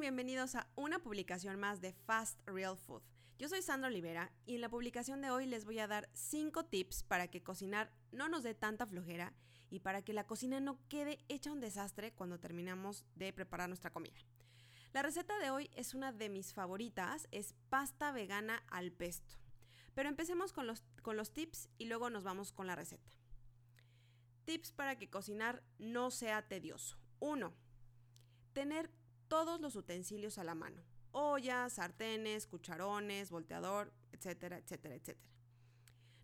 Bienvenidos a una publicación más de Fast Real Food. Yo soy Sandra Olivera y en la publicación de hoy les voy a dar 5 tips para que cocinar no nos dé tanta flojera y para que la cocina no quede hecha un desastre cuando terminamos de preparar nuestra comida. La receta de hoy es una de mis favoritas, es pasta vegana al pesto. Pero empecemos con los, con los tips y luego nos vamos con la receta. Tips para que cocinar no sea tedioso. 1. Tener todos los utensilios a la mano. Ollas, sartenes, cucharones, volteador, etcétera, etcétera, etcétera.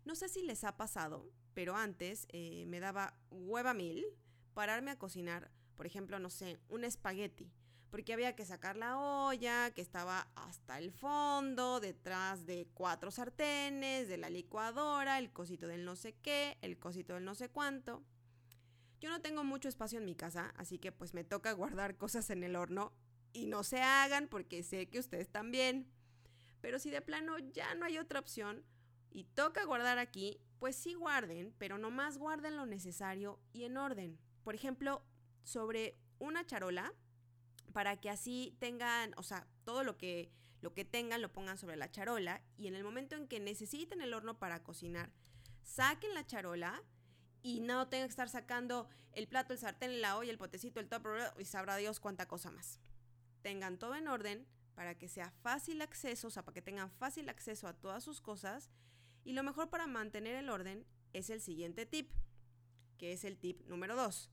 No sé si les ha pasado, pero antes eh, me daba hueva mil pararme a cocinar, por ejemplo, no sé, un espagueti, porque había que sacar la olla, que estaba hasta el fondo, detrás de cuatro sartenes, de la licuadora, el cosito del no sé qué, el cosito del no sé cuánto. Yo no tengo mucho espacio en mi casa, así que pues me toca guardar cosas en el horno y no se hagan porque sé que ustedes también. Pero si de plano ya no hay otra opción y toca guardar aquí, pues sí guarden, pero nomás guarden lo necesario y en orden. Por ejemplo, sobre una charola, para que así tengan, o sea, todo lo que, lo que tengan lo pongan sobre la charola y en el momento en que necesiten el horno para cocinar, saquen la charola y no tengan que estar sacando el plato, el sartén, la olla, el potecito, el top y sabrá Dios cuánta cosa más. Tengan todo en orden para que sea fácil acceso, o sea, para que tengan fácil acceso a todas sus cosas. Y lo mejor para mantener el orden es el siguiente tip, que es el tip número 2.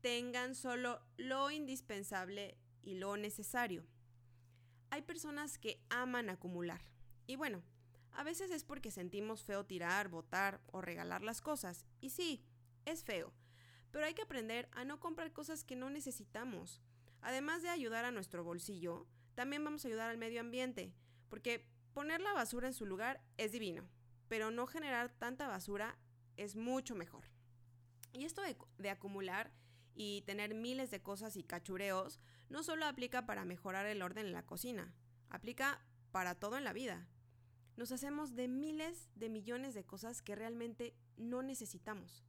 Tengan solo lo indispensable y lo necesario. Hay personas que aman acumular. Y bueno, a veces es porque sentimos feo tirar, botar o regalar las cosas. Y sí, es feo. Pero hay que aprender a no comprar cosas que no necesitamos. Además de ayudar a nuestro bolsillo, también vamos a ayudar al medio ambiente, porque poner la basura en su lugar es divino, pero no generar tanta basura es mucho mejor. Y esto de, acumular y tener miles de cosas y cachureos no solo aplica para mejorar el orden en la cocina, aplica para todo en la vida nos hacemos de miles de millones de cosas que realmente no necesitamos.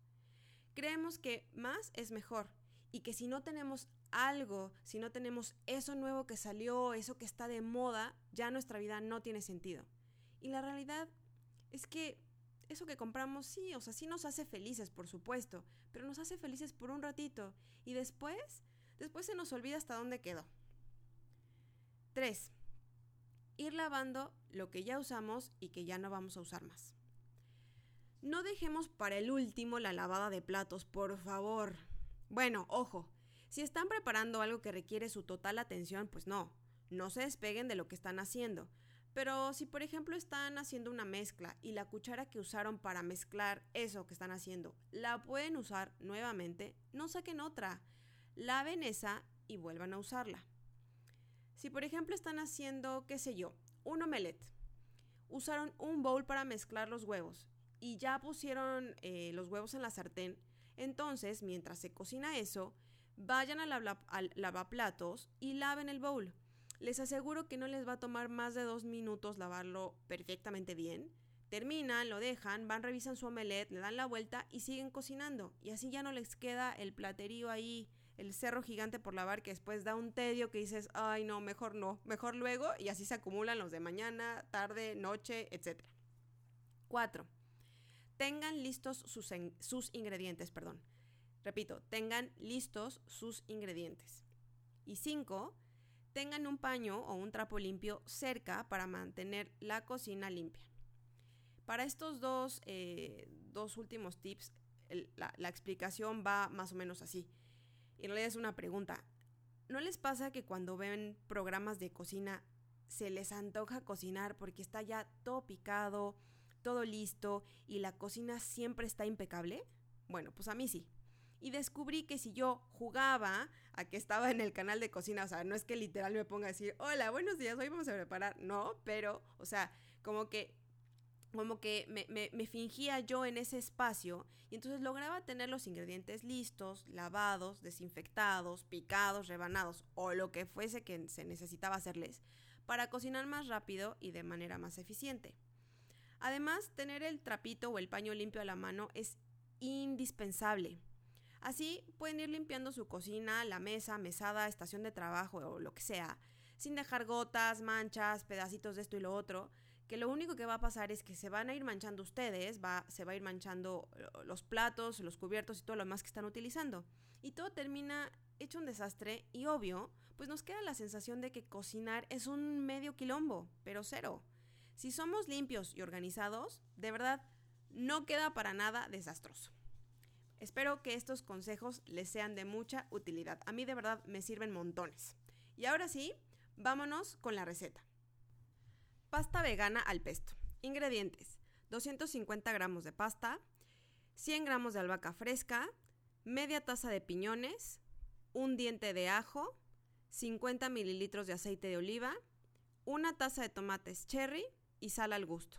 Creemos que más es mejor y que si no tenemos algo, si no tenemos eso nuevo que salió, eso que está de moda, ya nuestra vida no tiene sentido. Y la realidad es que eso que compramos sí, o sea, sí nos hace felices, por supuesto, pero nos hace felices por un ratito y después, después se nos olvida hasta dónde quedó. 3 ir lavando lo que ya usamos y que ya no vamos a usar más. No dejemos para el último la lavada de platos, por favor. Bueno, ojo, si están preparando algo que requiere su total atención, pues no, no se despeguen de lo que están haciendo. Pero si por ejemplo están haciendo una mezcla y la cuchara que usaron para mezclar eso que están haciendo la pueden usar nuevamente, no saquen otra. Laven esa y vuelvan a usarla. Si por ejemplo están haciendo, qué sé yo, un omelette, usaron un bowl para mezclar los huevos y ya pusieron eh, los huevos en la sartén, entonces mientras se cocina eso, vayan al, lavaplatos y laven el bowl. Les aseguro que no les va a tomar más de dos minutos lavarlo perfectamente bien. Terminan, lo dejan, van, revisan su omelette, le dan la vuelta y siguen cocinando. Y así ya no les queda el platerío ahí el cerro gigante por lavar que después da un tedio que dices, ay no, mejor no, mejor luego y así se acumulan los de mañana, tarde, noche, etc. 4. Tengan listos sus, sus ingredientes, perdón. Repito, tengan listos sus ingredientes. Y 5. Tengan un paño o un trapo limpio cerca para mantener la cocina limpia. Para estos dos, eh, dos últimos tips, la explicación va más o menos así. Y en realidad es una pregunta. ¿No les pasa que cuando ven programas de cocina se les antoja cocinar porque está ya todo picado, todo listo y la cocina siempre está impecable? Bueno, pues a mí sí. Y descubrí que si yo jugaba a que estaba en el canal de cocina, o sea, no es que literal me ponga a decir, hola, buenos días, hoy vamos a preparar, no, pero, o sea, como que como que me, fingía yo en ese espacio y entonces lograba tener los ingredientes listos, lavados, desinfectados, picados, rebanados o lo que fuese que se necesitaba hacerles para cocinar más rápido y de manera más eficiente. Además, tener el trapito o el paño limpio a la mano es indispensable. Así pueden ir limpiando su cocina, la mesa, mesada, estación de trabajo o lo que sea, sin dejar gotas, manchas, pedacitos de esto y lo otro, que lo único que va a pasar es que se van a ir manchando ustedes, se va a ir manchando eh, los platos, los cubiertos y todo lo demás que están utilizando. Y todo termina hecho un desastre y obvio, pues nos queda la sensación de que cocinar es un medio quilombo, pero cero. Si somos limpios y organizados, de verdad, no queda para nada desastroso. Espero que estos consejos les sean de mucha utilidad. A mí de verdad me sirven montones. Y ahora sí, vámonos con la receta. Pasta vegana al pesto. Ingredientes. 250 gramos de pasta, 100 gramos de albahaca fresca, media taza de piñones, un diente de ajo, 50 mililitros de aceite de oliva, una taza de tomates cherry y sal al gusto.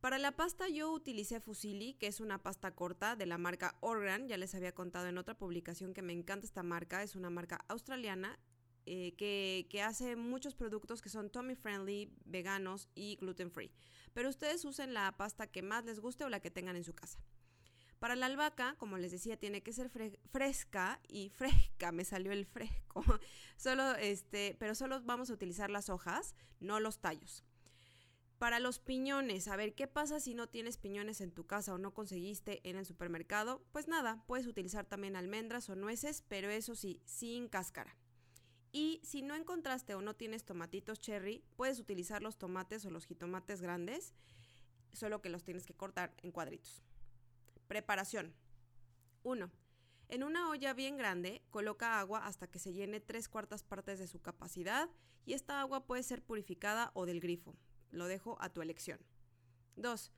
Para la pasta yo utilicé Fusilli, que es una pasta corta de la marca Organ. Ya les había contado en otra publicación que me encanta esta marca. Es una marca australiana eh, que, hace muchos productos que son tummy friendly, veganos y gluten free. Pero ustedes usen la pasta que más les guste o la que tengan en su casa. Para la albahaca, como les decía, tiene que ser fresca y fresca, me salió el fresco. solo este, pero solo vamos a utilizar las hojas, no los tallos. Para los piñones, a ver, ¿qué pasa si no tienes piñones en tu casa o no conseguiste en el supermercado? Pues nada, puedes utilizar también almendras o nueces, pero eso sí, sin cáscara. Y si no encontraste o no tienes tomatitos cherry, puedes utilizar los tomates o los jitomates grandes, solo que los tienes que cortar en cuadritos. Preparación. 1. En una olla bien grande, coloca agua hasta que se llene tres cuartas partes de su capacidad y esta agua puede ser purificada o del grifo. Lo dejo a tu elección. 2.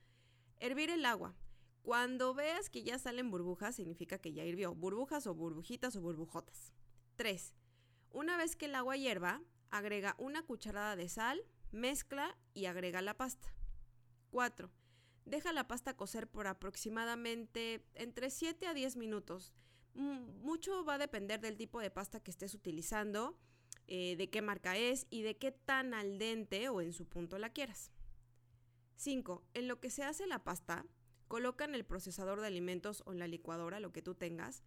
Hervir el agua. Cuando veas que ya salen burbujas, significa que ya hirvió. Burbujas o burbujitas o burbujotas. 3. Una vez que el agua hierva, agrega una cucharada de sal, mezcla y agrega la pasta. 4. Deja la pasta cocer por aproximadamente entre 7 a 10 minutos. Mucho va a depender del tipo de pasta que estés utilizando eh, de qué marca es y de qué tan al dente o en su punto la quieras. 5. En lo que se hace la pasta, coloca en el procesador de alimentos o en la licuadora, lo que tú tengas,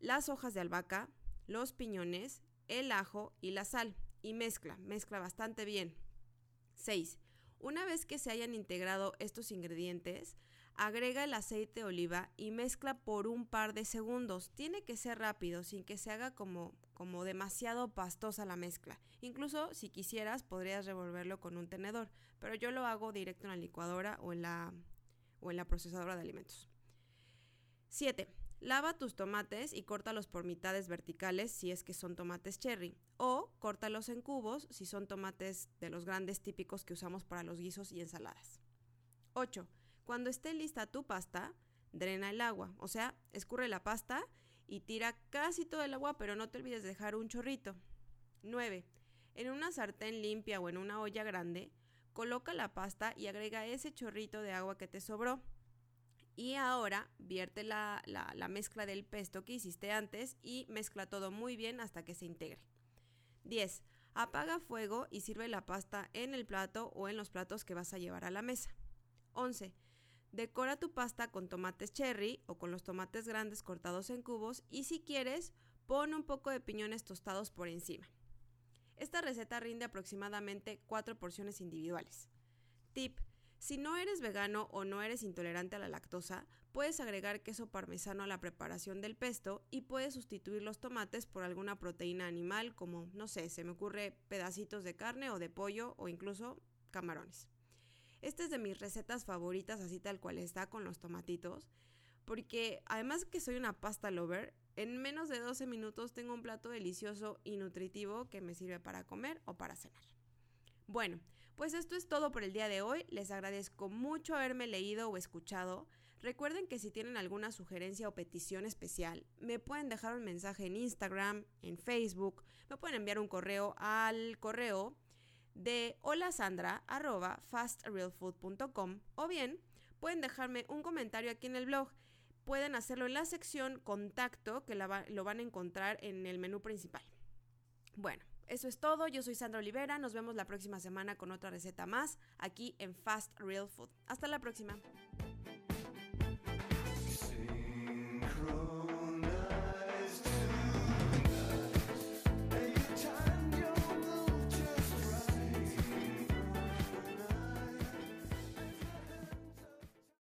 las hojas de albahaca, los piñones, el ajo y la sal y mezcla, mezcla bastante bien. 6. Una vez que se hayan integrado estos ingredientes, agrega el aceite de oliva y mezcla por un par de segundos. Tiene que ser rápido, sin que se haga como, como demasiado pastosa la mezcla. Incluso si quisieras podrías revolverlo con un tenedor, pero yo lo hago directo en la licuadora o en la, o en la procesadora de alimentos. 7. Lava tus tomates y córtalos por mitades verticales si es que son tomates cherry o córtalos en cubos si son tomates de los grandes típicos que usamos para los guisos y ensaladas. 8. Cuando esté lista tu pasta, drena el agua, o sea, escurre la pasta y tira casi todo el agua, pero no te olvides de dejar un chorrito. 9. En una sartén limpia o en una olla grande, coloca la pasta y agrega ese chorrito de agua que te sobró. Y ahora vierte la, la, mezcla del pesto que hiciste antes y mezcla todo muy bien hasta que se integre. 10. Apaga fuego y sirve la pasta en el plato o en los platos que vas a llevar a la mesa. 11. Decora tu pasta con tomates cherry o con los tomates grandes cortados en cubos y si quieres, pon un poco de piñones tostados por encima. Esta receta rinde aproximadamente 4 porciones individuales. Tip. Si no eres vegano o no eres intolerante a la lactosa, puedes agregar queso parmesano a la preparación del pesto y puedes sustituir los tomates por alguna proteína animal como, no sé, se me ocurre pedacitos de carne o de pollo o incluso camarones. Esta es de mis recetas favoritas, así tal cual está con los tomatitos. Porque además que soy una pasta lover, en menos de 12 minutos tengo un plato delicioso y nutritivo que me sirve para comer o para cenar. Bueno, pues esto es todo por el día de hoy. Les agradezco mucho haberme leído o escuchado. Recuerden que si tienen alguna sugerencia o petición especial, me pueden dejar un mensaje en Instagram, en Facebook, me pueden enviar un correo al correo de hola Sandra arroba fastrealfood.com o bien pueden dejarme un comentario aquí en el blog. Pueden hacerlo en la sección contacto que lo van a encontrar en el menú principal. Bueno, eso es todo. Yo soy Sandra Olivera. Nos vemos la próxima semana con otra receta más aquí en Fast Real Food. Hasta la próxima.